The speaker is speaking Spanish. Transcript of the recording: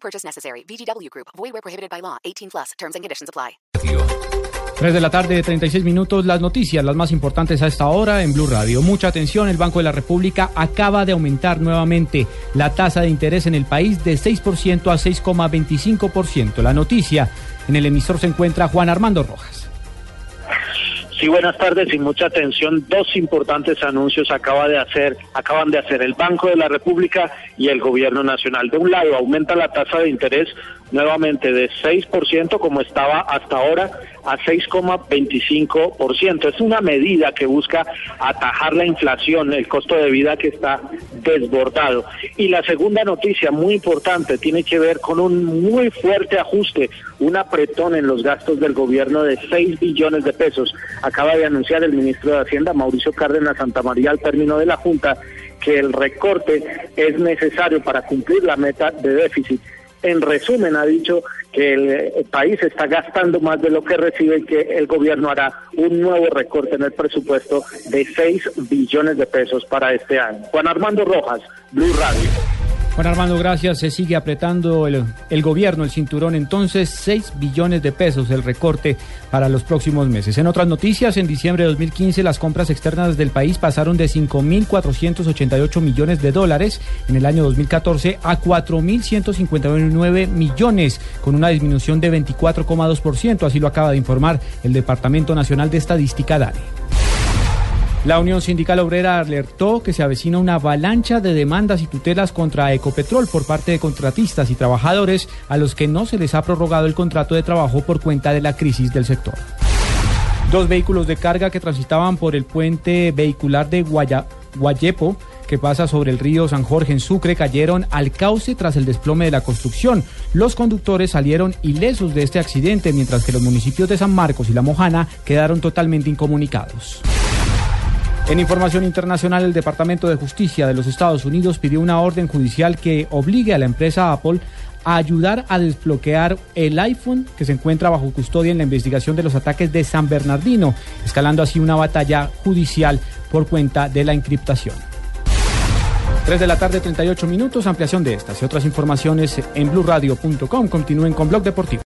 Purchase necessary. VGW Group. Void where prohibited by law. 18 plus. Terms and conditions apply. 3 de la tarde, 36 minutos. Las noticias, las más importantes a esta hora en Blue Radio. Mucha atención, el Banco de la República acaba de aumentar nuevamente la tasa de interés en el país de 6% a 6,25%. La noticia, en el emisor se encuentra Juan Armando Rojas. Sí, buenas tardes y mucha atención. Dos importantes anuncios acaba de hacer, acaban de hacer el Banco de la República y el Gobierno Nacional. De un lado, aumenta la tasa de interés nuevamente de 6% como estaba hasta ahora a 6,25%. Es una medida que busca atajar la inflación, el costo de vida que está desbordado. Y la segunda noticia muy importante tiene que ver con un muy fuerte ajuste, un apretón en los gastos del gobierno de 6 billones de pesos. Acaba de anunciar el ministro de Hacienda, Mauricio Cárdenas Santa María, al término de la Junta, que el recorte es necesario para cumplir la meta de déficit. En resumen, ha dicho que el, país está gastando más de lo que recibe y que el gobierno hará un nuevo recorte en el presupuesto de 6 billones de pesos para este año. Juan Armando Rojas, Blue Radio. Juan Armando, gracias. Se sigue apretando el, gobierno, el cinturón. Entonces, 6 billones de pesos el recorte para los próximos meses. En otras noticias, en diciembre de 2015 las compras externas del país pasaron de 5.488 millones de dólares en el año 2014 a 4.159 millones, con una disminución de 24,2%. Así lo acaba de informar el Departamento Nacional de Estadística, DANE. La Unión Sindical Obrera alertó que se avecina una avalancha de demandas y tutelas contra Ecopetrol por parte de contratistas y trabajadores a los que no se les ha prorrogado el contrato de trabajo por cuenta de la crisis del sector. Dos vehículos de carga que transitaban por el puente vehicular de Guaya, Guayepo que pasa sobre el río San Jorge en Sucre cayeron al cauce tras el desplome de la construcción. Los conductores salieron ilesos de este accidente, mientras que los municipios de San Marcos y La Mojana quedaron totalmente incomunicados. En información internacional, el Departamento de Justicia de los Estados Unidos pidió una orden judicial que obligue a la empresa Apple a ayudar a desbloquear el iPhone que se encuentra bajo custodia en la investigación de los ataques de San Bernardino, escalando así una batalla judicial por cuenta de la encriptación. 3 de la tarde, 38 minutos, ampliación de estas y otras informaciones en blurradio.com. Continúen con Blog Deportivo.